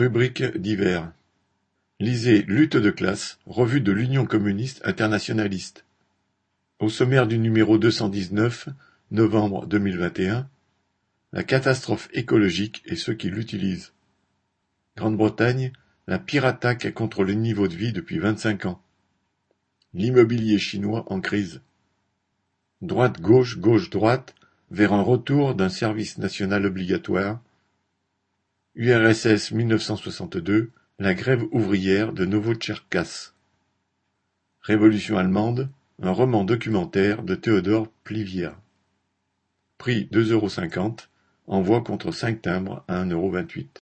Rubrique divers. Lisez Lutte de classe, revue de l'Union communiste internationaliste. Au sommaire du numéro deux cent dix-neuf, novembre deux mille vingt et un, la catastrophe écologique et ceux qui l'utilisent. Grande-Bretagne, la pire attaque contre le niveau de vie depuis vingt-cinq ans. L'immobilier chinois en crise. Droite-gauche, gauche-droite, vers un retour d'un service national obligatoire. URSS 1962, la grève ouvrière de Novotcherkass. Révolution allemande, un roman documentaire de Théodore Plivière. Prix deux euros cinquante, envoi contre cinq timbres à un euro vingt-huit.